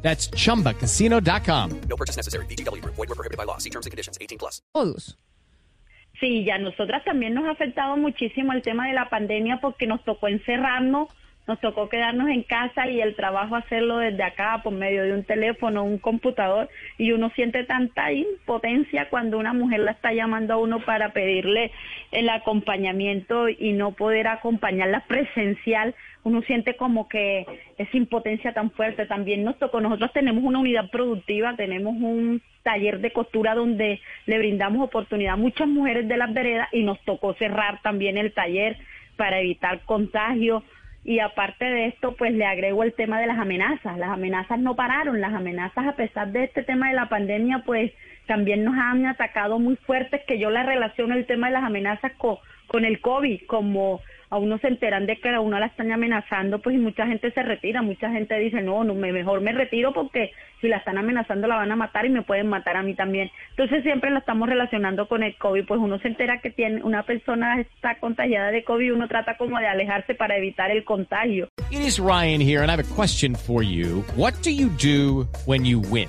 That's chumbacasino.com. No purchase necessary. BGW. Void were prohibited by law. See terms and conditions. 18 plus. todos. Sí, ya nosotras también nos ha afectado muchísimo el tema de la pandemia porque nos tocó encerrarnos, nos tocó quedarnos en casa y el trabajo hacerlo desde acá por medio de un teléfono, un computador y uno siente tanta impotencia cuando una mujer la está llamando a uno para pedirle el acompañamiento y no poder acompañarla presencial, uno siente como que esa impotencia tan fuerte. También nos tocó, nosotros tenemos una unidad productiva, tenemos un taller de costura donde le brindamos oportunidad a muchas mujeres de las veredas y nos tocó cerrar también el taller para evitar contagio. Y aparte de esto, pues le agrego el tema de las amenazas. Las amenazas no pararon, las amenazas a pesar de este tema de la pandemia, pues también nos han atacado muy fuertes, que yo la relaciono el tema de las amenazas con, con el COVID, como a uno se enteran de que a uno la están amenazando, pues mucha gente se retira, mucha gente dice, no, no me, mejor me retiro porque si la están amenazando la van a matar y me pueden matar a mí también. Entonces siempre la estamos relacionando con el COVID, pues uno se entera que tiene una persona está contagiada de COVID, uno trata como de alejarse para evitar el contagio. It is Ryan here, and I have a question for you. What do you do when you win?